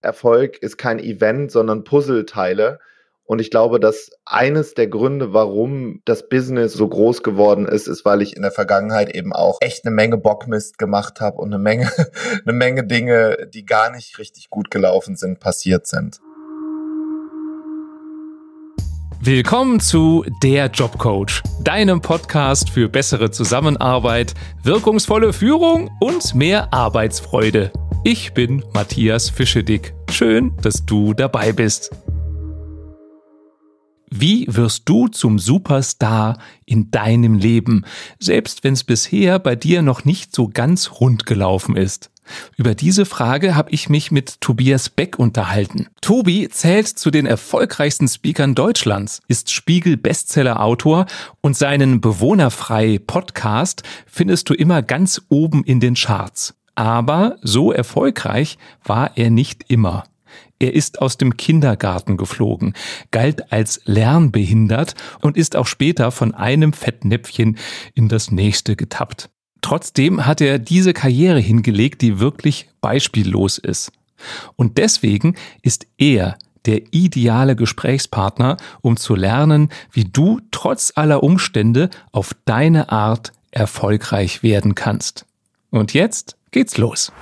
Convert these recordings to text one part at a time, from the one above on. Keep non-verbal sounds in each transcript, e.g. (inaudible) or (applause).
Erfolg ist kein Event, sondern Puzzleteile. Und ich glaube, dass eines der Gründe, warum das Business so groß geworden ist, ist, weil ich in der Vergangenheit eben auch echt eine Menge Bockmist gemacht habe und eine Menge, (laughs) eine Menge Dinge, die gar nicht richtig gut gelaufen sind, passiert sind. Willkommen zu Der Jobcoach, deinem Podcast für bessere Zusammenarbeit, wirkungsvolle Führung und mehr Arbeitsfreude. Ich bin Matthias Fischedick. Schön, dass du dabei bist. Wie wirst du zum Superstar in deinem Leben, selbst wenn es bisher bei dir noch nicht so ganz rund gelaufen ist? Über diese Frage habe ich mich mit Tobias Beck unterhalten. Tobi zählt zu den erfolgreichsten Speakern Deutschlands, ist Spiegel-Bestseller-Autor und seinen Bewohnerfrei Podcast findest du immer ganz oben in den Charts. Aber so erfolgreich war er nicht immer. Er ist aus dem Kindergarten geflogen, galt als lernbehindert und ist auch später von einem Fettnäpfchen in das nächste getappt. Trotzdem hat er diese Karriere hingelegt, die wirklich beispiellos ist. Und deswegen ist er der ideale Gesprächspartner, um zu lernen, wie du trotz aller Umstände auf deine Art erfolgreich werden kannst. Und jetzt geht's los.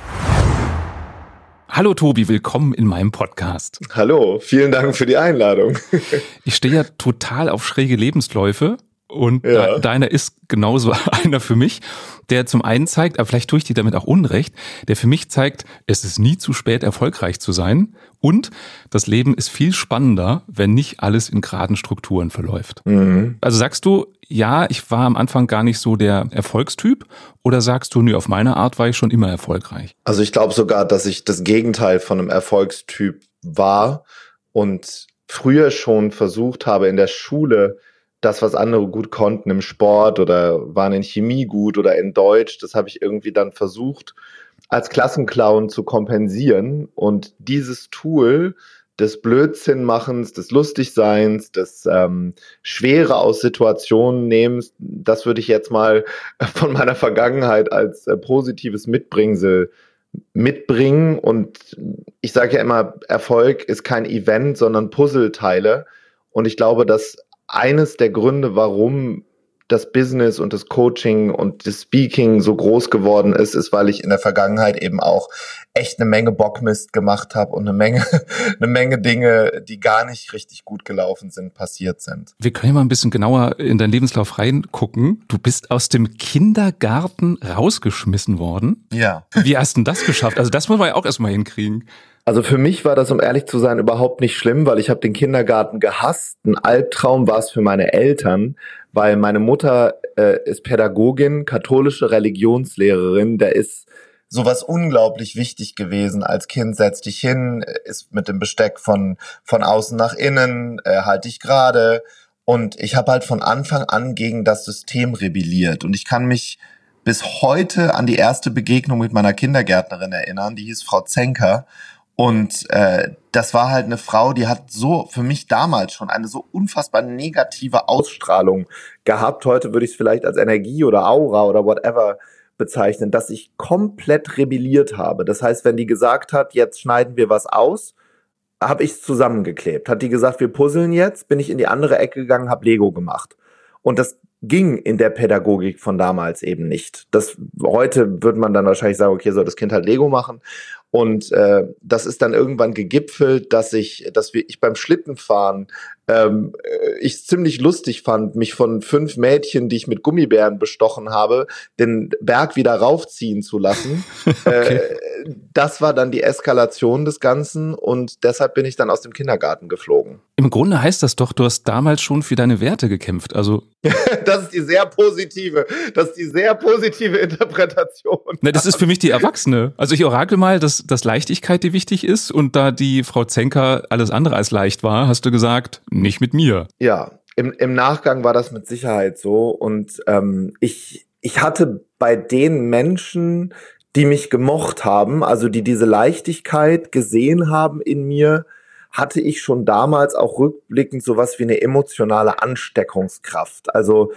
Hallo Tobi, willkommen in meinem Podcast. Hallo, vielen Dank für die Einladung. (laughs) ich stehe ja total auf schräge Lebensläufe und ja. deiner ist genauso (laughs) einer für mich, der zum einen zeigt, aber vielleicht tue ich dir damit auch Unrecht, der für mich zeigt, es ist nie zu spät, erfolgreich zu sein und das Leben ist viel spannender, wenn nicht alles in geraden Strukturen verläuft. Mhm. Also sagst du, ja, ich war am Anfang gar nicht so der Erfolgstyp oder sagst du, nee, auf meine Art war ich schon immer erfolgreich? Also ich glaube sogar, dass ich das Gegenteil von einem Erfolgstyp war und früher schon versucht habe, in der Schule das, was andere gut konnten im Sport oder waren in Chemie gut oder in Deutsch, das habe ich irgendwie dann versucht, als Klassenclown zu kompensieren. Und dieses Tool des Blödsinnmachens, des Lustigseins, des ähm, Schwere aus Situationen nehmens, das würde ich jetzt mal (laughs) von meiner Vergangenheit als äh, positives Mitbringsel mitbringen. Und ich sage ja immer, Erfolg ist kein Event, sondern Puzzleteile. Und ich glaube, dass eines der Gründe, warum das Business und das Coaching und das Speaking so groß geworden ist, ist, weil ich in der Vergangenheit eben auch echt eine Menge Bockmist gemacht habe und eine Menge, (laughs) eine Menge Dinge, die gar nicht richtig gut gelaufen sind, passiert sind. Wir können ja mal ein bisschen genauer in deinen Lebenslauf reingucken. Du bist aus dem Kindergarten rausgeschmissen worden. Ja. Wie hast du denn das geschafft? Also das muss man ja auch erstmal hinkriegen. Also für mich war das, um ehrlich zu sein, überhaupt nicht schlimm, weil ich habe den Kindergarten gehasst. Ein Albtraum war es für meine Eltern, weil meine Mutter äh, ist Pädagogin, katholische Religionslehrerin, der ist sowas unglaublich wichtig gewesen als Kind. Setz dich hin, ist mit dem Besteck von, von außen nach innen, äh, halt dich gerade. Und ich habe halt von Anfang an gegen das System rebelliert. Und ich kann mich bis heute an die erste Begegnung mit meiner Kindergärtnerin erinnern. Die hieß Frau Zenker. Und äh, das war halt eine Frau, die hat so für mich damals schon eine so unfassbar negative Ausstrahlung gehabt. Heute würde ich es vielleicht als Energie oder Aura oder whatever bezeichnen, dass ich komplett rebelliert habe. Das heißt, wenn die gesagt hat, jetzt schneiden wir was aus, habe ich es zusammengeklebt. Hat die gesagt, wir puzzeln jetzt, bin ich in die andere Ecke gegangen, habe Lego gemacht. Und das ging in der Pädagogik von damals eben nicht. Das heute würde man dann wahrscheinlich sagen, okay, soll das Kind halt Lego machen. Und äh, das ist dann irgendwann gegipfelt, dass ich, dass wir, ich beim Schlittenfahren ähm, äh, ich ziemlich lustig fand, mich von fünf Mädchen, die ich mit Gummibären bestochen habe, den Berg wieder raufziehen zu lassen. (laughs) okay. äh, das war dann die Eskalation des Ganzen und deshalb bin ich dann aus dem Kindergarten geflogen. Im Grunde heißt das doch, du hast damals schon für deine Werte gekämpft. Also (laughs) das ist die sehr positive, das ist die sehr positive Interpretation. Ne, das ist für mich die Erwachsene. Also ich orakel mal, dass, dass Leichtigkeit die wichtig ist und da die Frau Zenker alles andere als leicht war, hast du gesagt, nicht mit mir. Ja, im, im Nachgang war das mit Sicherheit so. Und ähm, ich, ich hatte bei den Menschen, die mich gemocht haben, also die diese Leichtigkeit gesehen haben in mir, hatte ich schon damals auch rückblickend sowas wie eine emotionale Ansteckungskraft. Also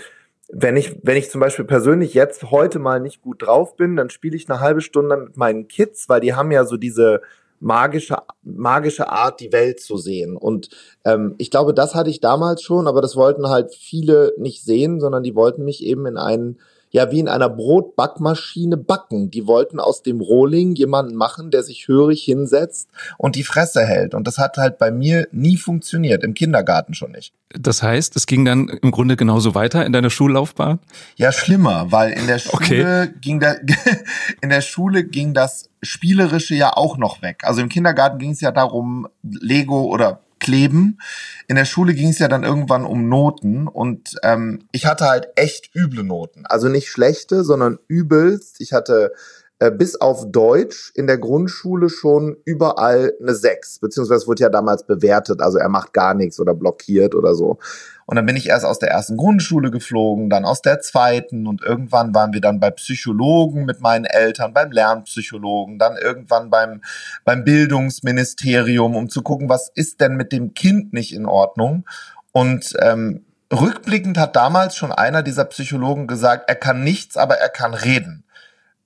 wenn ich, wenn ich zum Beispiel persönlich jetzt heute mal nicht gut drauf bin, dann spiele ich eine halbe Stunde mit meinen Kids, weil die haben ja so diese magische, magische Art, die Welt zu sehen. Und ähm, ich glaube, das hatte ich damals schon, aber das wollten halt viele nicht sehen, sondern die wollten mich eben in einen ja wie in einer Brotbackmaschine backen. Die wollten aus dem Rohling jemanden machen, der sich hörig hinsetzt und die Fresse hält. Und das hat halt bei mir nie funktioniert, im Kindergarten schon nicht. Das heißt, es ging dann im Grunde genauso weiter in deiner Schullaufbahn? Ja, schlimmer, weil in der Schule okay. ging da, (laughs) in der Schule ging das Spielerische ja auch noch weg. Also im Kindergarten ging es ja darum, Lego oder kleben. In der Schule ging es ja dann irgendwann um Noten und ähm, ich hatte halt echt üble Noten. Also nicht schlechte, sondern übelst. Ich hatte äh, bis auf Deutsch in der Grundschule schon überall eine 6, beziehungsweise wurde ja damals bewertet, also er macht gar nichts oder blockiert oder so. Und dann bin ich erst aus der ersten Grundschule geflogen, dann aus der zweiten und irgendwann waren wir dann bei Psychologen mit meinen Eltern, beim Lernpsychologen, dann irgendwann beim, beim Bildungsministerium, um zu gucken, was ist denn mit dem Kind nicht in Ordnung. Und ähm, rückblickend hat damals schon einer dieser Psychologen gesagt, er kann nichts, aber er kann reden.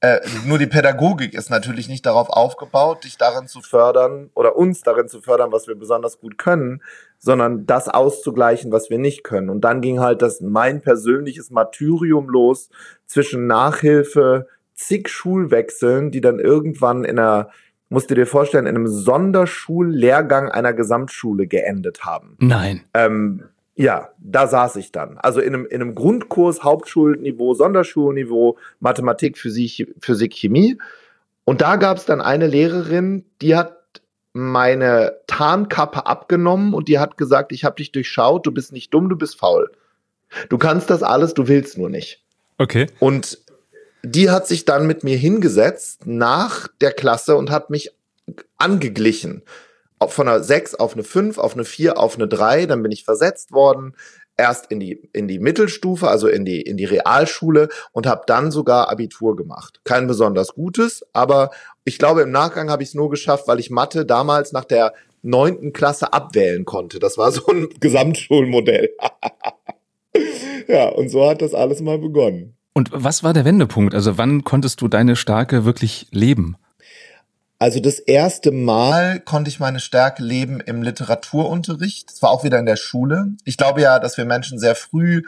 Äh, nur die Pädagogik ist natürlich nicht darauf aufgebaut, dich darin zu fördern oder uns darin zu fördern, was wir besonders gut können, sondern das auszugleichen, was wir nicht können. Und dann ging halt das mein persönliches Martyrium los zwischen Nachhilfe, zig Schulwechseln, die dann irgendwann in einer musst du dir vorstellen, in einem Sonderschullehrgang einer Gesamtschule geendet haben. Nein. Ähm, ja, da saß ich dann. Also in einem, in einem Grundkurs, Hauptschulniveau, Sonderschulniveau, Mathematik, Physik, Physik, Chemie. Und da gab es dann eine Lehrerin, die hat meine Tarnkappe abgenommen und die hat gesagt, ich habe dich durchschaut, du bist nicht dumm, du bist faul. Du kannst das alles, du willst nur nicht. Okay. Und die hat sich dann mit mir hingesetzt nach der Klasse und hat mich angeglichen von einer 6 auf eine 5, auf eine 4, auf eine 3, dann bin ich versetzt worden, erst in die, in die Mittelstufe, also in die, in die Realschule und habe dann sogar Abitur gemacht. Kein besonders gutes, aber ich glaube, im Nachgang habe ich es nur geschafft, weil ich Mathe damals nach der neunten Klasse abwählen konnte. Das war (laughs) so ein Gesamtschulmodell. (laughs) ja, und so hat das alles mal begonnen. Und was war der Wendepunkt? Also wann konntest du deine Stärke wirklich leben? Also das erste Mal konnte ich meine Stärke leben im Literaturunterricht. Das war auch wieder in der Schule. Ich glaube ja, dass wir Menschen sehr früh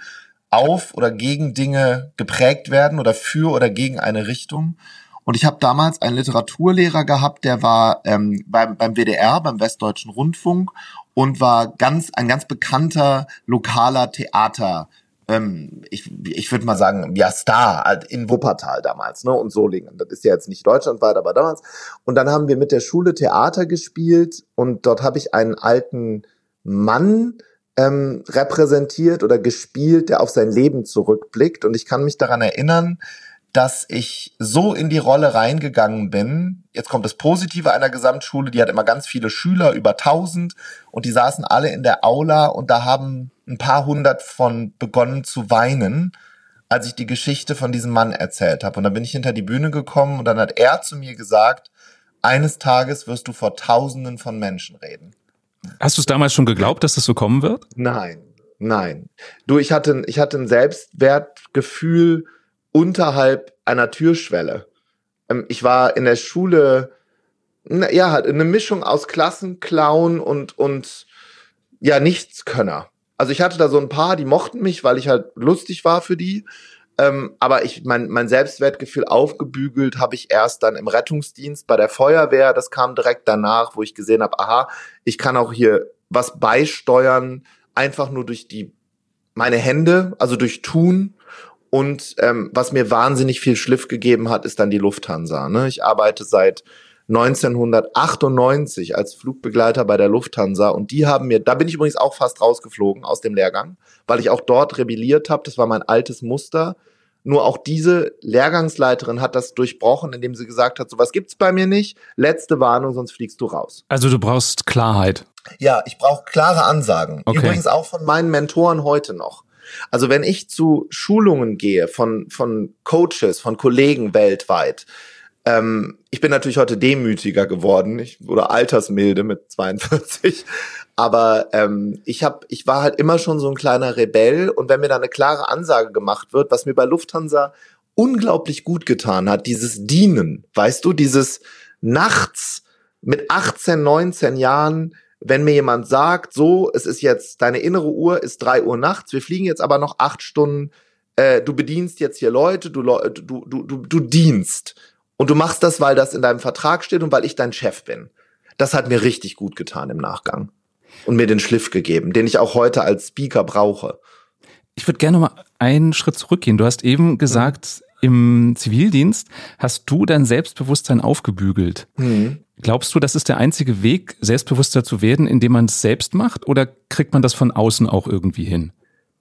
auf oder gegen Dinge geprägt werden oder für oder gegen eine Richtung. Und ich habe damals einen Literaturlehrer gehabt, der war ähm, beim, beim WDR, beim Westdeutschen Rundfunk und war ganz ein ganz bekannter lokaler Theater ähm, ich, ich würde mal sagen, ja, Star halt in Wuppertal damals, ne? Und Solingen. Das ist ja jetzt nicht deutschlandweit, aber damals. Und dann haben wir mit der Schule Theater gespielt und dort habe ich einen alten Mann ähm, repräsentiert oder gespielt, der auf sein Leben zurückblickt. Und ich kann mich daran erinnern, dass ich so in die Rolle reingegangen bin. Jetzt kommt das Positive einer Gesamtschule, die hat immer ganz viele Schüler, über 1000 und die saßen alle in der Aula und da haben ein paar hundert von begonnen zu weinen, als ich die Geschichte von diesem Mann erzählt habe. Und dann bin ich hinter die Bühne gekommen und dann hat er zu mir gesagt, eines Tages wirst du vor Tausenden von Menschen reden. Hast du es damals schon geglaubt, dass das so kommen wird? Nein, nein. Du, ich hatte, ich hatte ein Selbstwertgefühl, unterhalb einer Türschwelle. Ähm, ich war in der Schule, ja, halt eine Mischung aus Klassenclown und, und ja, Nichtskönner. Also ich hatte da so ein paar, die mochten mich, weil ich halt lustig war für die. Ähm, aber ich mein, mein Selbstwertgefühl aufgebügelt habe ich erst dann im Rettungsdienst bei der Feuerwehr. Das kam direkt danach, wo ich gesehen habe, aha, ich kann auch hier was beisteuern, einfach nur durch die meine Hände, also durch Tun und ähm, was mir wahnsinnig viel Schliff gegeben hat, ist dann die Lufthansa. Ne? Ich arbeite seit 1998 als Flugbegleiter bei der Lufthansa und die haben mir, da bin ich übrigens auch fast rausgeflogen aus dem Lehrgang, weil ich auch dort rebelliert habe. Das war mein altes Muster. Nur auch diese Lehrgangsleiterin hat das durchbrochen, indem sie gesagt hat, sowas gibt's bei mir nicht. Letzte Warnung, sonst fliegst du raus. Also du brauchst Klarheit. Ja, ich brauche klare Ansagen. Okay. Übrigens auch von meinen Mentoren heute noch. Also wenn ich zu Schulungen gehe von, von Coaches, von Kollegen weltweit, ähm, ich bin natürlich heute demütiger geworden, ich, oder altersmilde mit (laughs) 42, aber ähm, ich hab, ich war halt immer schon so ein kleiner Rebell und wenn mir da eine klare Ansage gemacht wird, was mir bei Lufthansa unglaublich gut getan hat, dieses Dienen, weißt du, dieses nachts mit 18, 19 Jahren, wenn mir jemand sagt, so, es ist jetzt, deine innere Uhr ist drei Uhr nachts, wir fliegen jetzt aber noch acht Stunden, äh, du bedienst jetzt hier Leute, du, du, du, du, du dienst. Und du machst das, weil das in deinem Vertrag steht und weil ich dein Chef bin. Das hat mir richtig gut getan im Nachgang. Und mir den Schliff gegeben, den ich auch heute als Speaker brauche. Ich würde gerne mal einen Schritt zurückgehen. Du hast eben gesagt, im Zivildienst hast du dein Selbstbewusstsein aufgebügelt. Mhm. Glaubst du, das ist der einzige Weg, selbstbewusster zu werden, indem man es selbst macht? Oder kriegt man das von außen auch irgendwie hin?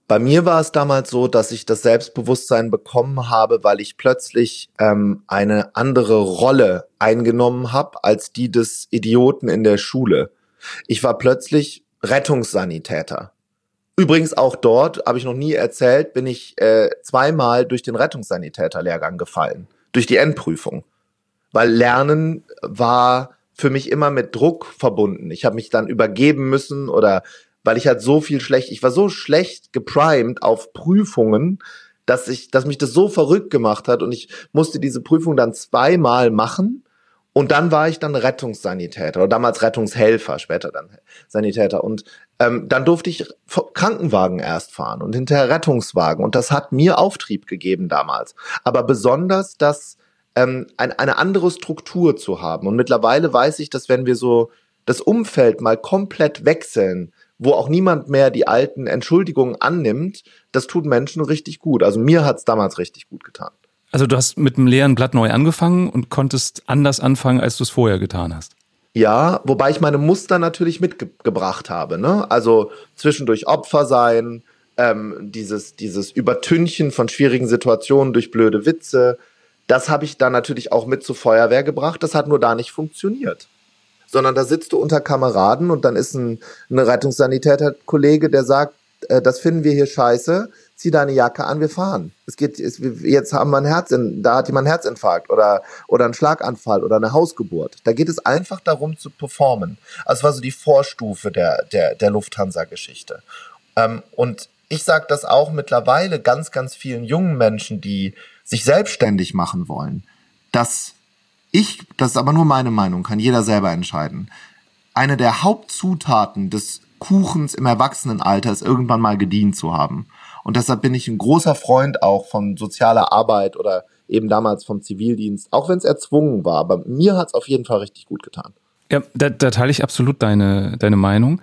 Bei mir war es damals so, dass ich das Selbstbewusstsein bekommen habe, weil ich plötzlich ähm, eine andere Rolle eingenommen habe als die des Idioten in der Schule. Ich war plötzlich Rettungssanitäter. Übrigens auch dort, habe ich noch nie erzählt, bin ich äh, zweimal durch den Rettungssanitäterlehrgang gefallen, durch die Endprüfung. Weil Lernen war für mich immer mit Druck verbunden. Ich habe mich dann übergeben müssen oder weil ich halt so viel schlecht, ich war so schlecht geprimed auf Prüfungen, dass ich, dass mich das so verrückt gemacht hat und ich musste diese Prüfung dann zweimal machen und dann war ich dann Rettungssanitäter oder damals Rettungshelfer, später dann Sanitäter. Und ähm, dann durfte ich Krankenwagen erst fahren und hinterher Rettungswagen. Und das hat mir Auftrieb gegeben damals. Aber besonders das, ähm, ein, eine andere Struktur zu haben. Und mittlerweile weiß ich, dass wenn wir so das Umfeld mal komplett wechseln, wo auch niemand mehr die alten Entschuldigungen annimmt, das tut Menschen richtig gut. Also mir hat's damals richtig gut getan. Also du hast mit einem leeren Blatt neu angefangen und konntest anders anfangen, als du es vorher getan hast. Ja, wobei ich meine Muster natürlich mitgebracht habe. Ne? Also zwischendurch Opfer sein, ähm, dieses, dieses Übertünchen von schwierigen Situationen durch blöde Witze. Das habe ich dann natürlich auch mit zur Feuerwehr gebracht. Das hat nur da nicht funktioniert. Sondern da sitzt du unter Kameraden und dann ist ein, ein Rettungssanitäter-Kollege, der sagt, äh, das finden wir hier scheiße zieh deine Jacke an, wir fahren. Es geht, es, jetzt haben wir ein Herz, da hat jemand einen Herzinfarkt oder, oder einen Schlaganfall oder eine Hausgeburt. Da geht es einfach darum zu performen. Also war so die Vorstufe der, der, der Lufthansa-Geschichte. Ähm, und ich sage das auch mittlerweile ganz, ganz vielen jungen Menschen, die sich selbstständig machen wollen, dass ich, das ist aber nur meine Meinung, kann jeder selber entscheiden, eine der Hauptzutaten des Kuchens im Erwachsenenalter ist irgendwann mal gedient zu haben. Und deshalb bin ich ein großer Freund auch von sozialer Arbeit oder eben damals vom Zivildienst, auch wenn es erzwungen war. Aber mir hat es auf jeden Fall richtig gut getan. Ja, da, da teile ich absolut deine, deine Meinung.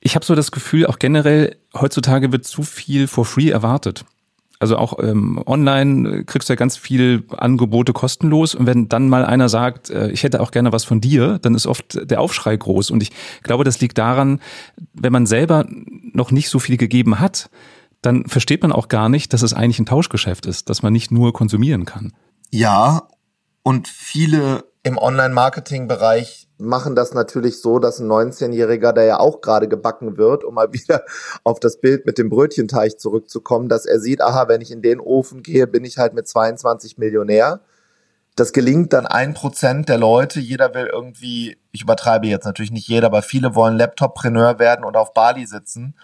Ich habe so das Gefühl, auch generell, heutzutage wird zu viel for free erwartet. Also auch ähm, online kriegst du ja ganz viel Angebote kostenlos und wenn dann mal einer sagt, äh, ich hätte auch gerne was von dir, dann ist oft der Aufschrei groß. Und ich glaube, das liegt daran, wenn man selber noch nicht so viel gegeben hat, dann versteht man auch gar nicht, dass es eigentlich ein Tauschgeschäft ist, dass man nicht nur konsumieren kann. Ja, und viele im Online-Marketing-Bereich machen das natürlich so, dass ein 19-Jähriger, der ja auch gerade gebacken wird, um mal wieder auf das Bild mit dem Brötchenteig zurückzukommen, dass er sieht, aha, wenn ich in den Ofen gehe, bin ich halt mit 22 Millionär. Das gelingt dann ein Prozent der Leute. Jeder will irgendwie, ich übertreibe jetzt natürlich nicht jeder, aber viele wollen Laptoppreneur werden und auf Bali sitzen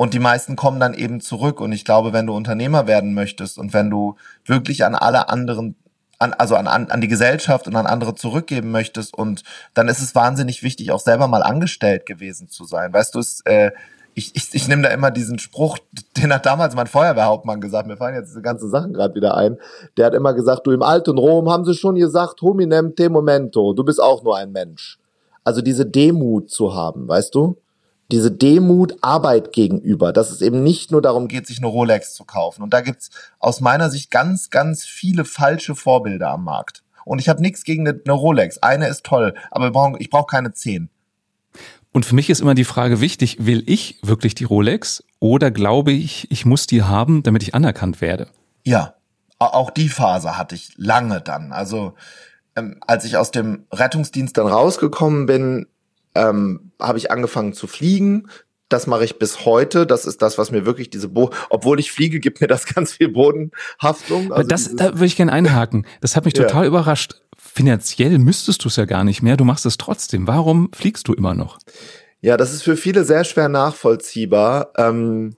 und die meisten kommen dann eben zurück. Und ich glaube, wenn du Unternehmer werden möchtest und wenn du wirklich an alle anderen an, also an, an, an die Gesellschaft und an andere zurückgeben möchtest. Und dann ist es wahnsinnig wichtig, auch selber mal angestellt gewesen zu sein. Weißt du, es, äh, ich, ich, ich nehme da immer diesen Spruch, (laughs) den hat damals mein Feuerwehrhauptmann gesagt, mir fallen jetzt diese ganzen Sachen gerade wieder ein. Der hat immer gesagt, du im alten Rom haben sie schon gesagt, hominem te momento, du bist auch nur ein Mensch. Also diese Demut zu haben, weißt du? Diese Demut Arbeit gegenüber, dass es eben nicht nur darum geht, sich eine Rolex zu kaufen. Und da gibt's aus meiner Sicht ganz, ganz viele falsche Vorbilder am Markt. Und ich habe nichts gegen eine, Rolex. Eine ist toll, aber ich brauche keine zehn. Und für mich ist immer die Frage wichtig, will ich wirklich die Rolex oder glaube ich, ich muss die haben, damit ich anerkannt werde? Ja, auch die Phase hatte ich lange dann. Also ähm, als ich aus dem Rettungsdienst dann rausgekommen bin, ähm, habe ich angefangen zu fliegen. Das mache ich bis heute. Das ist das, was mir wirklich diese Bo obwohl ich fliege, gibt mir das (laughs) ganz viel Bodenhaftung. Also das, da würde ich gerne einhaken. Das hat mich (laughs) total ja. überrascht. Finanziell müsstest du es ja gar nicht mehr. Du machst es trotzdem. Warum fliegst du immer noch? Ja, das ist für viele sehr schwer nachvollziehbar. Ähm,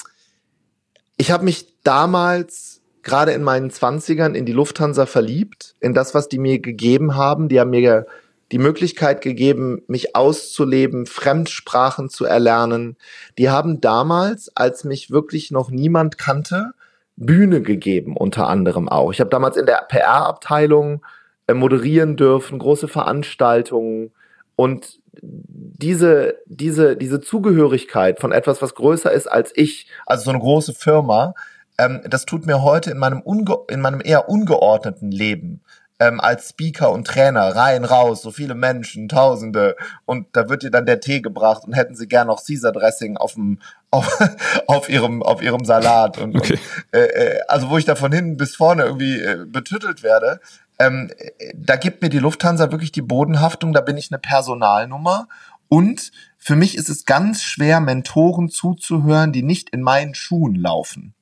ich habe mich damals gerade in meinen Zwanzigern in die Lufthansa verliebt, in das, was die mir gegeben haben. Die haben mir die Möglichkeit gegeben, mich auszuleben, Fremdsprachen zu erlernen. Die haben damals, als mich wirklich noch niemand kannte, Bühne gegeben, unter anderem auch. Ich habe damals in der PR-Abteilung äh, moderieren dürfen, große Veranstaltungen und diese, diese, diese Zugehörigkeit von etwas, was größer ist als ich, also so eine große Firma, ähm, das tut mir heute in meinem, unge in meinem eher ungeordneten Leben ähm, als Speaker und Trainer rein, raus, so viele Menschen, Tausende und da wird dir dann der Tee gebracht und hätten sie gern noch Caesar Dressing auf dem (laughs) auf, auf ihrem auf ihrem Salat und, okay. und äh, äh, also wo ich da von hinten bis vorne irgendwie äh, betüttelt werde, ähm, da gibt mir die Lufthansa wirklich die Bodenhaftung, da bin ich eine Personalnummer und für mich ist es ganz schwer, Mentoren zuzuhören, die nicht in meinen Schuhen laufen.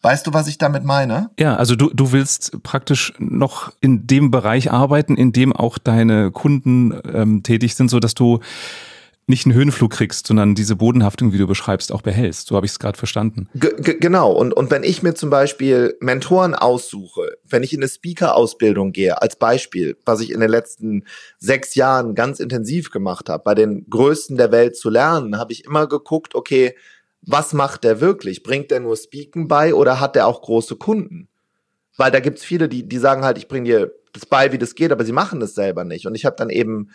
Weißt du, was ich damit meine? Ja, also du, du willst praktisch noch in dem Bereich arbeiten, in dem auch deine Kunden ähm, tätig sind, so dass du nicht einen Höhenflug kriegst, sondern diese Bodenhaftung, wie du beschreibst, auch behältst. So habe ich es gerade verstanden. G genau. Und, und wenn ich mir zum Beispiel Mentoren aussuche, wenn ich in eine Speaker-Ausbildung gehe, als Beispiel, was ich in den letzten sechs Jahren ganz intensiv gemacht habe, bei den Größten der Welt zu lernen, habe ich immer geguckt, okay, was macht der wirklich? Bringt der nur Speaken bei oder hat der auch große Kunden? Weil da gibt's viele, die, die sagen halt, ich bringe dir das bei, wie das geht, aber sie machen das selber nicht. Und ich habe dann eben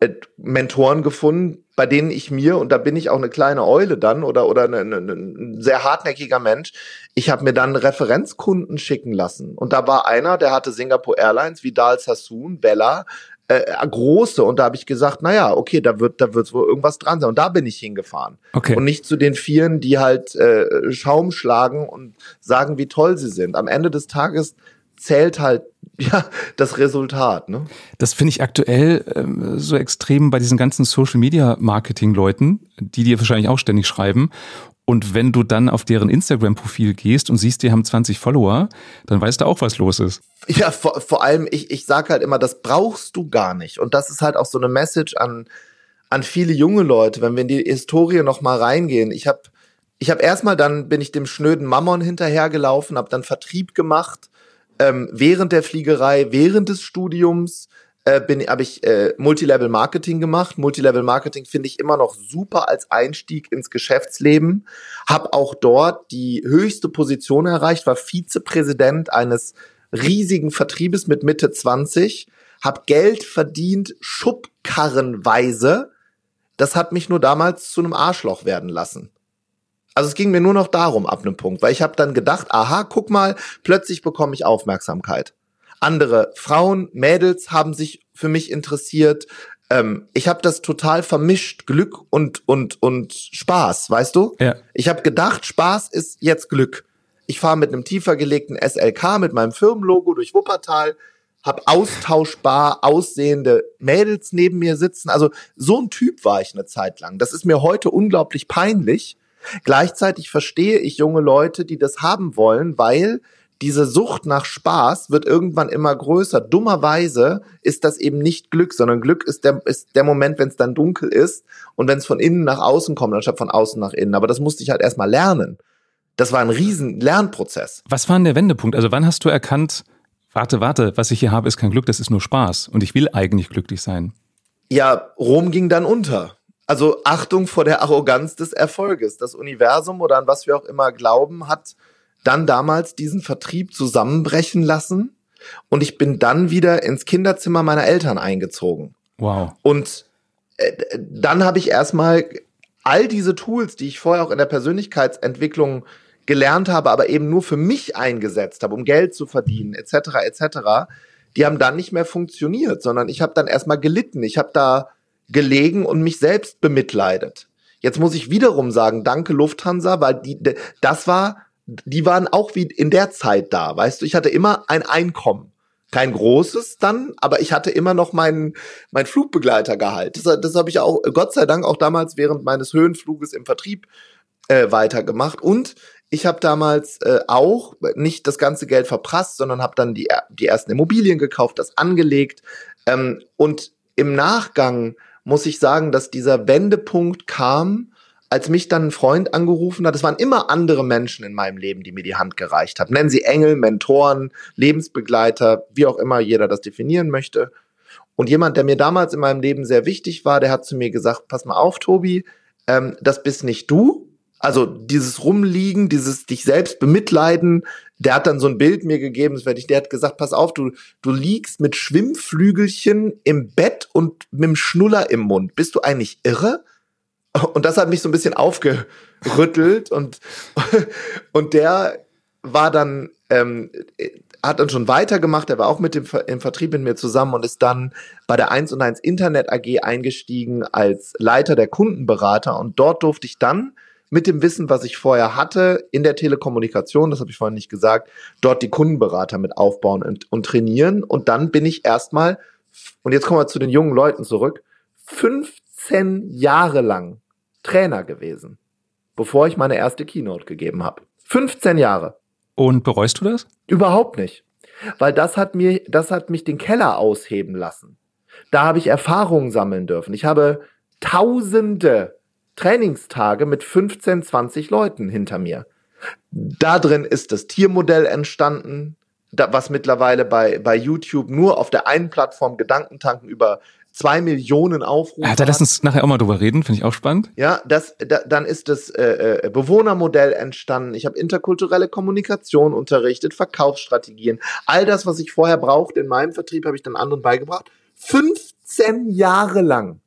äh, Mentoren gefunden, bei denen ich mir, und da bin ich auch eine kleine Eule dann oder, oder eine, eine, ein sehr hartnäckiger Mensch, ich habe mir dann Referenzkunden schicken lassen. Und da war einer, der hatte Singapore Airlines, Vidal Sassoon, Bella, äh, große und da habe ich gesagt, naja, okay, da wird da wird's wohl irgendwas dran sein und da bin ich hingefahren okay. und nicht zu den Vieren, die halt äh, Schaum schlagen und sagen, wie toll sie sind. Am Ende des Tages zählt halt (laughs) ja das Resultat. Ne? Das finde ich aktuell ähm, so extrem bei diesen ganzen Social Media Marketing Leuten, die dir wahrscheinlich auch ständig schreiben und wenn du dann auf deren Instagram-Profil gehst und siehst, die haben 20 Follower, dann weißt du auch, was los ist. Ja, vor, vor allem, ich, ich sage halt immer, das brauchst du gar nicht. Und das ist halt auch so eine Message an, an viele junge Leute, wenn wir in die Historie nochmal reingehen. Ich habe ich hab erstmal dann, bin ich dem schnöden Mammon hinterhergelaufen, habe dann Vertrieb gemacht, ähm, während der Fliegerei, während des Studiums, äh, bin habe ich äh, Multilevel Marketing gemacht. Multilevel Marketing finde ich immer noch super als Einstieg ins Geschäftsleben. Hab auch dort die höchste Position erreicht, war Vizepräsident eines riesigen Vertriebes mit Mitte 20, hab Geld verdient schubkarrenweise. Das hat mich nur damals zu einem Arschloch werden lassen. Also es ging mir nur noch darum ab einem Punkt, weil ich habe dann gedacht, aha, guck mal, plötzlich bekomme ich Aufmerksamkeit andere Frauen, Mädels haben sich für mich interessiert. Ähm, ich habe das total vermischt, Glück und und und Spaß, weißt du? Ja. Ich habe gedacht, Spaß ist jetzt Glück. Ich fahre mit einem tiefer gelegten SLK mit meinem Firmenlogo durch Wuppertal, hab austauschbar aussehende Mädels neben mir sitzen. Also so ein Typ war ich eine Zeit lang. Das ist mir heute unglaublich peinlich. Gleichzeitig verstehe ich junge Leute, die das haben wollen, weil diese Sucht nach Spaß wird irgendwann immer größer. Dummerweise ist das eben nicht Glück, sondern Glück ist der, ist der Moment, wenn es dann dunkel ist und wenn es von innen nach außen kommt, anstatt von außen nach innen. Aber das musste ich halt erstmal lernen. Das war ein riesen Lernprozess. Was war denn der Wendepunkt? Also wann hast du erkannt, warte, warte, was ich hier habe, ist kein Glück, das ist nur Spaß und ich will eigentlich glücklich sein? Ja, Rom ging dann unter. Also Achtung vor der Arroganz des Erfolges. Das Universum oder an was wir auch immer glauben, hat dann damals diesen Vertrieb zusammenbrechen lassen und ich bin dann wieder ins Kinderzimmer meiner Eltern eingezogen. Wow. Und äh, dann habe ich erstmal all diese Tools, die ich vorher auch in der Persönlichkeitsentwicklung gelernt habe, aber eben nur für mich eingesetzt habe, um Geld zu verdienen, etc., etc., die haben dann nicht mehr funktioniert, sondern ich habe dann erstmal gelitten. Ich habe da gelegen und mich selbst bemitleidet. Jetzt muss ich wiederum sagen, danke Lufthansa, weil die, das war die waren auch wie in der Zeit da, weißt du, ich hatte immer ein Einkommen. Kein großes dann, aber ich hatte immer noch meinen mein Flugbegleitergehalt. Das, das habe ich auch, Gott sei Dank, auch damals während meines Höhenfluges im Vertrieb äh, weitergemacht. Und ich habe damals äh, auch nicht das ganze Geld verprasst, sondern habe dann die, die ersten Immobilien gekauft, das angelegt. Ähm, und im Nachgang muss ich sagen, dass dieser Wendepunkt kam, als mich dann ein Freund angerufen hat, es waren immer andere Menschen in meinem Leben, die mir die Hand gereicht haben. Nennen sie Engel, Mentoren, Lebensbegleiter, wie auch immer jeder das definieren möchte. Und jemand, der mir damals in meinem Leben sehr wichtig war, der hat zu mir gesagt, pass mal auf, Tobi, ähm, das bist nicht du. Also dieses Rumliegen, dieses dich selbst bemitleiden, der hat dann so ein Bild mir gegeben, das werde ich, der hat gesagt, pass auf, du, du liegst mit Schwimmflügelchen im Bett und mit dem Schnuller im Mund. Bist du eigentlich irre? Und das hat mich so ein bisschen aufgerüttelt und, und der war dann, ähm, hat dann schon weitergemacht, er war auch mit dem im Vertrieb mit mir zusammen und ist dann bei der 1 und 1 Internet AG eingestiegen als Leiter der Kundenberater. Und dort durfte ich dann mit dem Wissen, was ich vorher hatte in der Telekommunikation, das habe ich vorhin nicht gesagt, dort die Kundenberater mit aufbauen und, und trainieren. Und dann bin ich erstmal und jetzt kommen wir zu den jungen Leuten zurück, 15 Jahre lang Trainer gewesen, bevor ich meine erste Keynote gegeben habe. 15 Jahre. Und bereust du das? Überhaupt nicht. Weil das hat mir, das hat mich den Keller ausheben lassen. Da habe ich Erfahrungen sammeln dürfen. Ich habe tausende Trainingstage mit 15, 20 Leuten hinter mir. Da drin ist das Tiermodell entstanden, was mittlerweile bei, bei YouTube nur auf der einen Plattform Gedankentanken über zwei Millionen Aufrufe. Ja, da lass uns nachher auch mal drüber reden, finde ich auch spannend. Ja, das, da, dann ist das äh, äh, Bewohnermodell entstanden. Ich habe interkulturelle Kommunikation unterrichtet, Verkaufsstrategien. All das, was ich vorher brauchte in meinem Vertrieb, habe ich dann anderen beigebracht. 15 Jahre lang.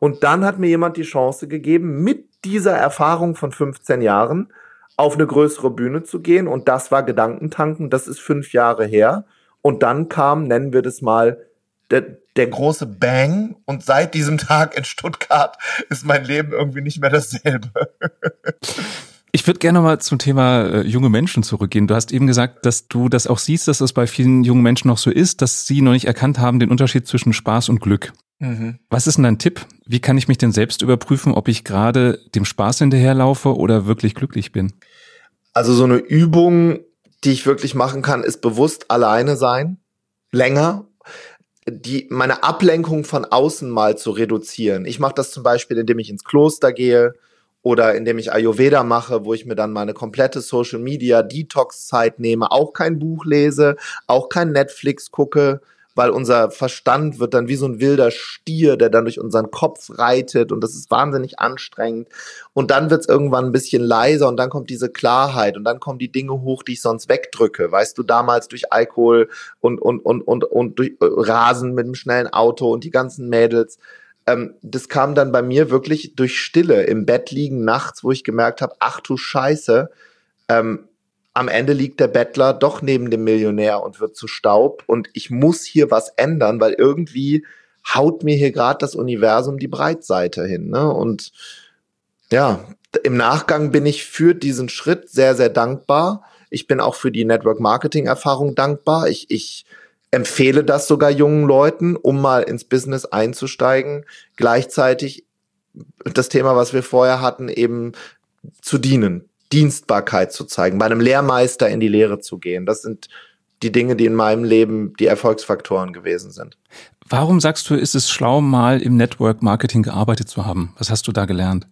Und dann hat mir jemand die Chance gegeben, mit dieser Erfahrung von 15 Jahren auf eine größere Bühne zu gehen. Und das war Gedankentanken. Das ist fünf Jahre her. Und dann kam, nennen wir das mal, der, der große Bang und seit diesem Tag in Stuttgart ist mein Leben irgendwie nicht mehr dasselbe. (laughs) Ich würde gerne mal zum Thema äh, junge Menschen zurückgehen. Du hast eben gesagt, dass du das auch siehst, dass das bei vielen jungen Menschen noch so ist, dass sie noch nicht erkannt haben den Unterschied zwischen Spaß und Glück. Mhm. Was ist denn dein Tipp? Wie kann ich mich denn selbst überprüfen, ob ich gerade dem Spaß hinterherlaufe oder wirklich glücklich bin? Also so eine Übung, die ich wirklich machen kann, ist bewusst alleine sein, länger die, meine Ablenkung von außen mal zu reduzieren. Ich mache das zum Beispiel, indem ich ins Kloster gehe oder indem ich Ayurveda mache, wo ich mir dann meine komplette Social Media Detox Zeit nehme, auch kein Buch lese, auch kein Netflix gucke, weil unser Verstand wird dann wie so ein wilder Stier, der dann durch unseren Kopf reitet und das ist wahnsinnig anstrengend. Und dann wird es irgendwann ein bisschen leiser und dann kommt diese Klarheit und dann kommen die Dinge hoch, die ich sonst wegdrücke. Weißt du, damals durch Alkohol und, und, und, und, und durch äh, Rasen mit dem schnellen Auto und die ganzen Mädels. Ähm, das kam dann bei mir wirklich durch Stille im Bett liegen nachts, wo ich gemerkt habe, ach du Scheiße, ähm, am Ende liegt der Bettler doch neben dem Millionär und wird zu Staub und ich muss hier was ändern, weil irgendwie haut mir hier gerade das Universum die Breitseite hin. Ne? Und ja, im Nachgang bin ich für diesen Schritt sehr, sehr dankbar. Ich bin auch für die Network Marketing Erfahrung dankbar. Ich, ich empfehle das sogar jungen Leuten, um mal ins Business einzusteigen. Gleichzeitig das Thema, was wir vorher hatten, eben zu dienen, Dienstbarkeit zu zeigen, bei einem Lehrmeister in die Lehre zu gehen. Das sind die Dinge, die in meinem Leben die Erfolgsfaktoren gewesen sind. Warum sagst du, ist es schlau, mal im Network Marketing gearbeitet zu haben? Was hast du da gelernt?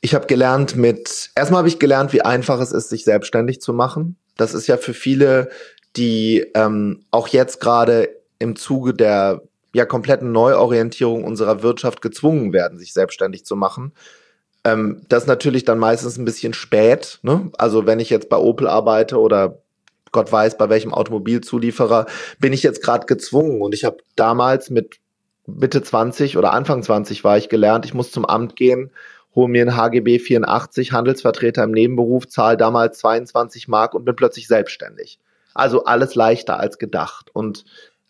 Ich habe gelernt mit, erstmal habe ich gelernt, wie einfach es ist, sich selbstständig zu machen. Das ist ja für viele, die ähm, auch jetzt gerade im Zuge der ja kompletten Neuorientierung unserer Wirtschaft gezwungen werden, sich selbstständig zu machen, ähm, das ist natürlich dann meistens ein bisschen spät. Ne? Also wenn ich jetzt bei Opel arbeite oder Gott weiß, bei welchem Automobilzulieferer, bin ich jetzt gerade gezwungen. Und ich habe damals mit Mitte 20 oder Anfang 20 war ich gelernt, ich muss zum Amt gehen, hole mir ein HGB 84, Handelsvertreter im Nebenberuf, zahle damals 22 Mark und bin plötzlich selbstständig. Also alles leichter als gedacht. Und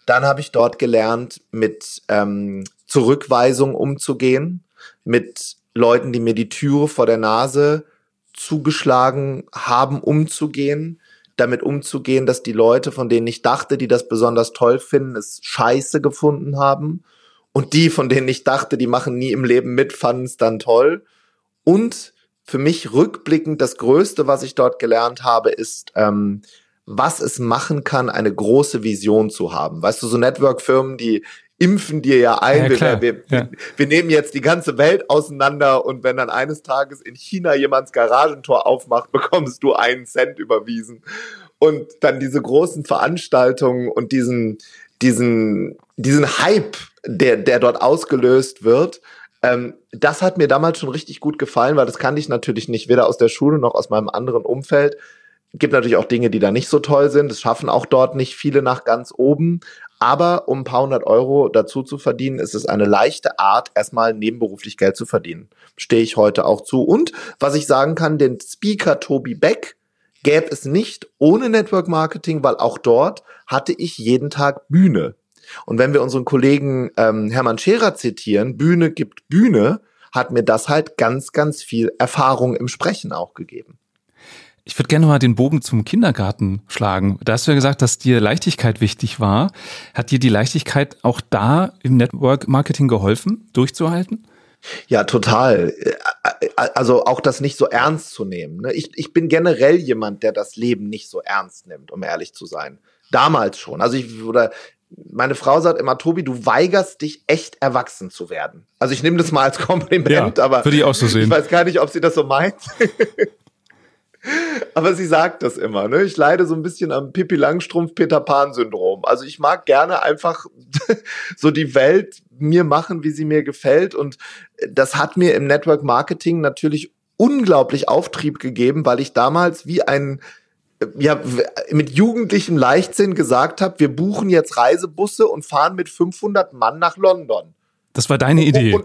dann habe ich dort gelernt, mit ähm, Zurückweisung umzugehen, mit Leuten, die mir die Türe vor der Nase zugeschlagen haben, umzugehen, damit umzugehen, dass die Leute, von denen ich dachte, die das besonders toll finden, es scheiße gefunden haben. Und die, von denen ich dachte, die machen nie im Leben mit, fanden es dann toll. Und für mich rückblickend das Größte, was ich dort gelernt habe, ist, ähm, was es machen kann, eine große Vision zu haben. Weißt du, so Network-Firmen, die impfen dir ja ein, ja, wir, wir, wir, nehmen jetzt die ganze Welt auseinander und wenn dann eines Tages in China jemands Garagentor aufmacht, (laughs) bekommst du einen Cent überwiesen. Und dann diese großen Veranstaltungen und diesen, diesen, diesen Hype der, der dort ausgelöst wird. Ähm, das hat mir damals schon richtig gut gefallen, weil das kannte ich natürlich nicht, weder aus der Schule noch aus meinem anderen Umfeld. Gibt natürlich auch Dinge, die da nicht so toll sind. Das schaffen auch dort nicht viele nach ganz oben. Aber um ein paar hundert Euro dazu zu verdienen, ist es eine leichte Art, erstmal nebenberuflich Geld zu verdienen. Stehe ich heute auch zu. Und was ich sagen kann, den Speaker Tobi Beck gäbe es nicht ohne Network Marketing, weil auch dort hatte ich jeden Tag Bühne. Und wenn wir unseren Kollegen ähm, Hermann Scherer zitieren, Bühne gibt Bühne, hat mir das halt ganz, ganz viel Erfahrung im Sprechen auch gegeben. Ich würde gerne mal den Bogen zum Kindergarten schlagen. Da hast du ja gesagt, dass dir Leichtigkeit wichtig war. Hat dir die Leichtigkeit auch da im Network Marketing geholfen, durchzuhalten? Ja, total. Also auch das nicht so ernst zu nehmen. Ne? Ich, ich bin generell jemand, der das Leben nicht so ernst nimmt, um ehrlich zu sein. Damals schon. Also ich, oder meine Frau sagt immer, Tobi, du weigerst dich echt erwachsen zu werden. Also ich nehme das mal als (laughs) Kompliment, ja, aber würde ich auch so sehen. Ich weiß gar nicht, ob sie das so meint. (laughs) Aber sie sagt das immer, ne? Ich leide so ein bisschen am Pippi Langstrumpf Peter Pan Syndrom. Also ich mag gerne einfach (laughs) so die Welt mir machen, wie sie mir gefällt und das hat mir im Network Marketing natürlich unglaublich Auftrieb gegeben, weil ich damals wie ein ja, mit jugendlichem Leichtsinn gesagt habe, wir buchen jetzt Reisebusse und fahren mit 500 Mann nach London. Das war deine Idee. Und,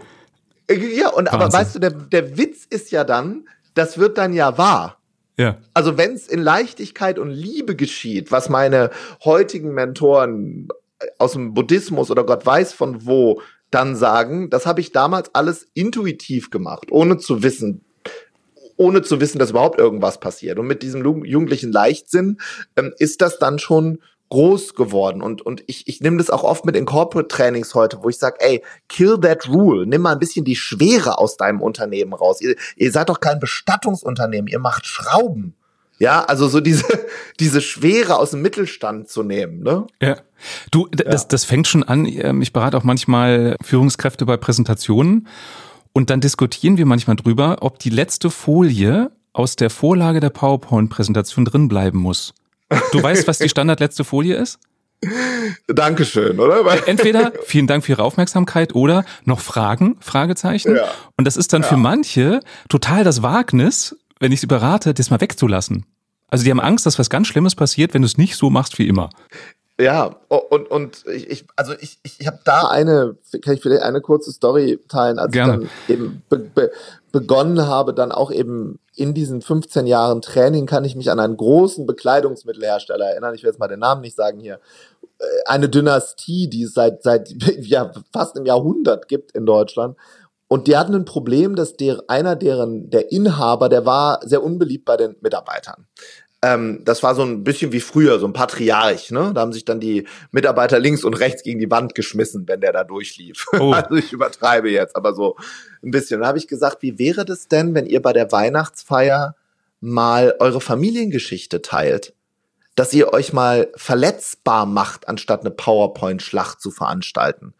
und, ja, und Wahnsinn. aber weißt du, der, der Witz ist ja dann, das wird dann ja wahr. Ja. Also wenn es in Leichtigkeit und Liebe geschieht, was meine heutigen Mentoren aus dem Buddhismus oder Gott weiß von wo dann sagen, das habe ich damals alles intuitiv gemacht, ohne zu wissen, ohne zu wissen, dass überhaupt irgendwas passiert. Und mit diesem jugendlichen Leichtsinn ähm, ist das dann schon groß geworden und und ich ich nehme das auch oft mit in Corporate Trainings heute, wo ich sage, ey, kill that rule, nimm mal ein bisschen die Schwere aus deinem Unternehmen raus. Ihr, ihr seid doch kein Bestattungsunternehmen, ihr macht Schrauben. Ja, also so diese (laughs) diese Schwere aus dem Mittelstand zu nehmen, ne? Ja. Du, das, das fängt schon an. Ähm, ich berate auch manchmal Führungskräfte bei Präsentationen und dann diskutieren wir manchmal drüber, ob die letzte Folie aus der Vorlage der PowerPoint-Präsentation drin bleiben muss. Du weißt, was die (laughs) standardletzte Folie ist? Dankeschön, oder? (laughs) Entweder vielen Dank für Ihre Aufmerksamkeit oder noch Fragen, Fragezeichen. Ja. Und das ist dann ja. für manche total das Wagnis, wenn ich sie berate, das mal wegzulassen. Also die haben Angst, dass was ganz Schlimmes passiert, wenn du es nicht so machst wie immer. Ja, und, und ich, ich also ich, ich, ich habe da eine, kann ich vielleicht eine kurze Story teilen, als Gerne. ich dann eben be, be, begonnen habe, dann auch eben in diesen 15 Jahren Training kann ich mich an einen großen Bekleidungsmittelhersteller erinnern. Ich will jetzt mal den Namen nicht sagen hier. Äh, eine Dynastie, die es seit, seit (laughs) ja, fast einem Jahrhundert gibt in Deutschland. Und die hatten ein Problem, dass der, einer deren, der Inhaber, der war sehr unbeliebt bei den Mitarbeitern ähm, das war so ein bisschen wie früher, so ein Patriarch, ne? Da haben sich dann die Mitarbeiter links und rechts gegen die Wand geschmissen, wenn der da durchlief. (laughs) Oh. Also ich übertreibe jetzt, aber so ein bisschen. Da habe ich gesagt, wie wäre das denn, wenn ihr bei der Weihnachtsfeier mal eure Familiengeschichte teilt? Dass ihr euch mal verletzbar macht, anstatt eine PowerPoint-Schlacht zu veranstalten.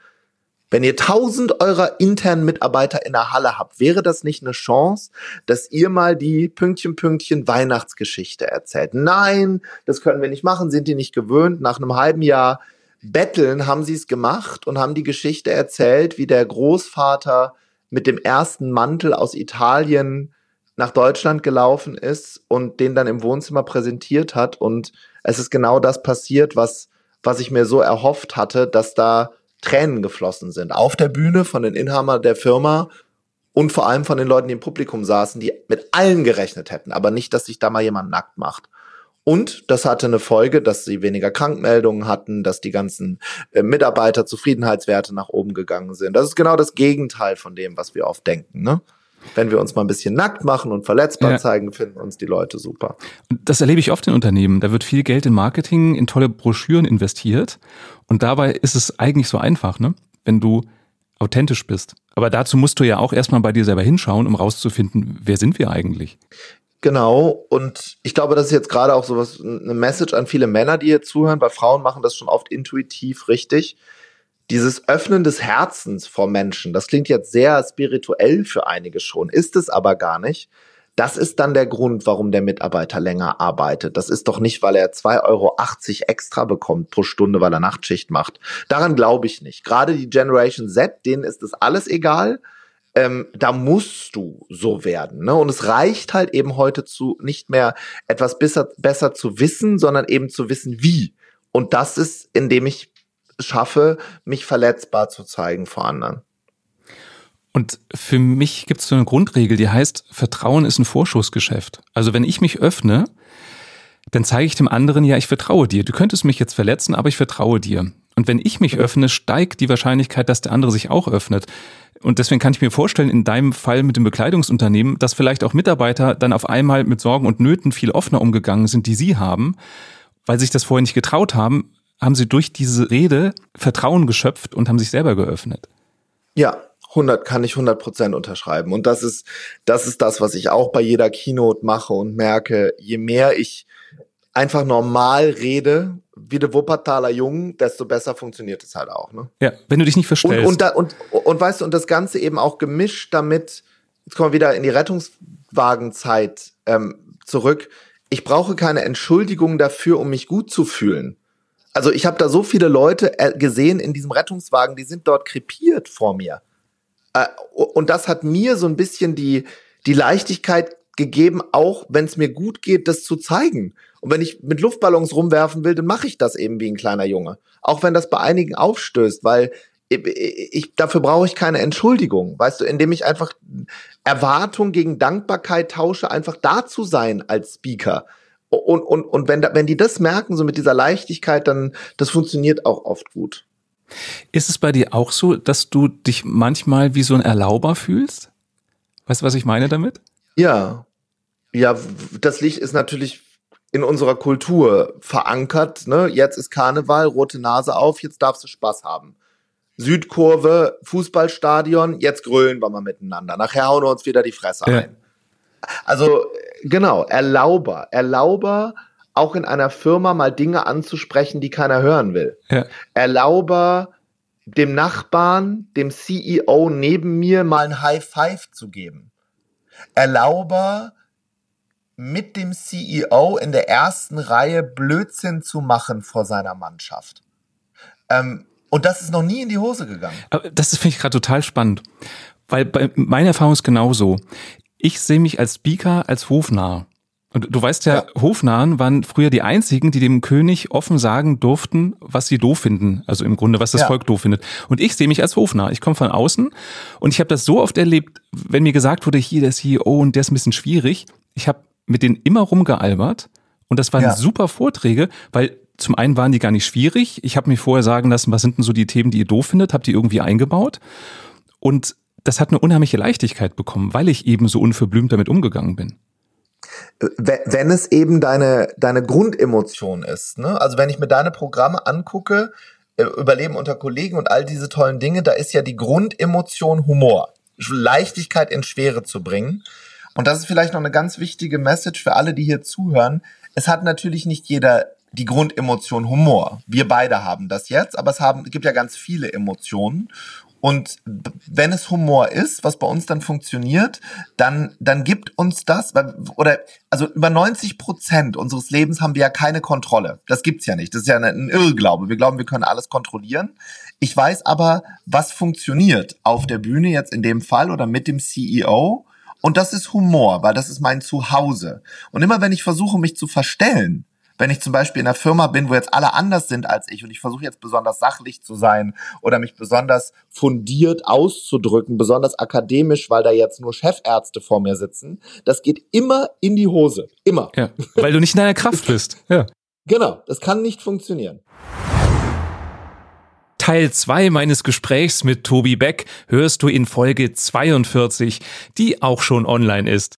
Wenn ihr tausend eurer internen Mitarbeiter in der Halle habt, wäre das nicht eine Chance, dass ihr mal die Pünktchen, Pünktchen Weihnachtsgeschichte erzählt? Nein, das können wir nicht machen, sind die nicht gewöhnt. Nach einem halben Jahr Betteln haben sie es gemacht und haben die Geschichte erzählt, wie der Großvater mit dem ersten Mantel aus Italien nach Deutschland gelaufen ist und den dann im Wohnzimmer präsentiert hat. Und es ist genau das passiert, was, was ich mir so erhofft hatte, dass da Tränen geflossen sind. Auf der Bühne von den Inhabern der Firma und vor allem von den Leuten, die im Publikum saßen, die mit allen gerechnet hätten, aber nicht, dass sich da mal jemand nackt macht. Und das hatte eine Folge, dass sie weniger Krankmeldungen hatten, dass die ganzen äh, Mitarbeiter Zufriedenheitswerte nach oben gegangen sind. Das ist genau das Gegenteil von dem, was wir oft denken. Ne? Wenn wir uns mal ein bisschen nackt machen und verletzbar ja. zeigen, finden uns die Leute super. Das erlebe ich oft in Unternehmen. Da wird viel Geld in Marketing, in tolle Broschüren investiert. Und dabei ist es eigentlich so einfach, ne? wenn du authentisch bist. Aber dazu musst du ja auch erstmal bei dir selber hinschauen, um rauszufinden, wer sind wir eigentlich? Genau, und ich glaube, das ist jetzt gerade auch sowas, eine Message an viele Männer, die hier zuhören, weil Frauen machen das schon oft intuitiv richtig dieses Öffnen des Herzens vor Menschen, das klingt jetzt sehr spirituell für einige schon, ist es aber gar nicht. Das ist dann der Grund, warum der Mitarbeiter länger arbeitet. Das ist doch nicht, weil er 2,80 Euro extra bekommt pro Stunde, weil er Nachtschicht macht. Daran glaube ich nicht. Gerade die Generation Z, denen ist das alles egal. Ähm, da musst du so werden. Ne? Und es reicht halt eben heute zu nicht mehr etwas besser, besser zu wissen, sondern eben zu wissen, wie. Und das ist, indem ich schaffe, mich verletzbar zu zeigen vor anderen. Und für mich gibt es so eine Grundregel, die heißt, Vertrauen ist ein Vorschussgeschäft. Also wenn ich mich öffne, dann zeige ich dem anderen, ja, ich vertraue dir. Du könntest mich jetzt verletzen, aber ich vertraue dir. Und wenn ich mich öffne, steigt die Wahrscheinlichkeit, dass der andere sich auch öffnet. Und deswegen kann ich mir vorstellen, in deinem Fall mit dem Bekleidungsunternehmen, dass vielleicht auch Mitarbeiter dann auf einmal mit Sorgen und Nöten viel offener umgegangen sind, die sie haben, weil sich das vorher nicht getraut haben, haben sie durch diese Rede Vertrauen geschöpft und haben sich selber geöffnet. Ja, 100 kann ich 100 Prozent unterschreiben. Und das ist, das ist das, was ich auch bei jeder Keynote mache und merke, je mehr ich einfach normal rede, wie der Wuppertaler Jungen, desto besser funktioniert es halt auch. Ne? Ja, wenn du dich nicht verstellst. Und, und, da, und, und weißt du, und das Ganze eben auch gemischt damit, jetzt kommen wir wieder in die Rettungswagenzeit ähm, zurück. Ich brauche keine Entschuldigung dafür, um mich gut zu fühlen. Also ich habe da so viele Leute äh, gesehen in diesem Rettungswagen, die sind dort krepiert vor mir. Äh, und das hat mir so ein bisschen die, die Leichtigkeit gegeben, auch wenn es mir gut geht, das zu zeigen. Und wenn ich mit Luftballons rumwerfen will, dann mache ich das eben wie ein kleiner Junge. Auch wenn das bei einigen aufstößt, weil ich, ich, dafür brauche ich keine Entschuldigung, weißt du, indem ich einfach Erwartung gegen Dankbarkeit tausche, einfach da zu sein als Speaker. Und, und, und wenn, wenn die das merken, so mit dieser Leichtigkeit, dann das funktioniert auch oft gut. Ist es bei dir auch so, dass du dich manchmal wie so ein Erlauber fühlst? Weißt du, was ich meine damit? Ja. Ja, das Licht ist natürlich in unserer Kultur verankert. Ne? Jetzt ist Karneval, rote Nase auf, jetzt darfst du Spaß haben. Südkurve, Fußballstadion, jetzt grölen wir mal miteinander. Nachher hauen wir uns wieder die Fresse ja. ein. Also genau, Erlauber. Erlauber auch in einer Firma mal Dinge anzusprechen, die keiner hören will. Ja. Erlaube dem Nachbarn, dem CEO neben mir mal ein High Five zu geben. Erlaube mit dem CEO in der ersten Reihe Blödsinn zu machen vor seiner Mannschaft. Ähm, und das ist noch nie in die Hose gegangen. Das finde ich gerade total spannend, weil bei, meine Erfahrung ist genauso. Ich sehe mich als Speaker als hofnah. Und du weißt ja, ja, Hofnahen waren früher die einzigen, die dem König offen sagen durften, was sie doof finden. Also im Grunde, was das ja. Volk doof findet. Und ich sehe mich als hofnah. Ich komme von außen und ich habe das so oft erlebt, wenn mir gesagt wurde, hier der CEO und der ist ein bisschen schwierig. Ich habe mit denen immer rumgealbert und das waren ja. super Vorträge, weil zum einen waren die gar nicht schwierig. Ich habe mir vorher sagen lassen, was sind denn so die Themen, die ihr doof findet, habe die irgendwie eingebaut. Und das hat eine unheimliche Leichtigkeit bekommen, weil ich eben so unverblümt damit umgegangen bin wenn es eben deine, deine Grundemotion ist. Ne? Also wenn ich mir deine Programme angucke, äh, Überleben unter Kollegen und all diese tollen Dinge, da ist ja die Grundemotion Humor. Leichtigkeit in Schwere zu bringen. Und das ist vielleicht noch eine ganz wichtige Message für alle, die hier zuhören. Es hat natürlich nicht jeder die Grundemotion Humor. Wir beide haben das jetzt, aber es haben, es gibt ja ganz viele Emotionen. Und wenn es Humor ist, was bei uns dann funktioniert, dann, dann gibt uns das, oder, also über 90 Prozent unseres Lebens haben wir ja keine Kontrolle. Das gibt's ja nicht. Das ist ja ein Irrglaube. Wir glauben, wir können alles kontrollieren. Ich weiß aber, was funktioniert auf der Bühne jetzt in dem Fall oder mit dem CEO. Und das ist Humor, weil das ist mein Zuhause. Und immer wenn ich versuche, mich zu verstellen, wenn ich zum Beispiel in einer Firma bin, wo jetzt alle anders sind als ich und ich versuche jetzt besonders sachlich zu sein oder mich besonders fundiert auszudrücken, besonders akademisch, weil da jetzt nur Chefärzte vor mir sitzen, das geht immer in die Hose. Immer. Ja, weil du nicht in deiner Kraft bist. (laughs) Ja. Genau, das kann nicht funktionieren. Teil 2 meines Gesprächs mit Tobi Beck hörst du in Folge 42, die auch schon online ist.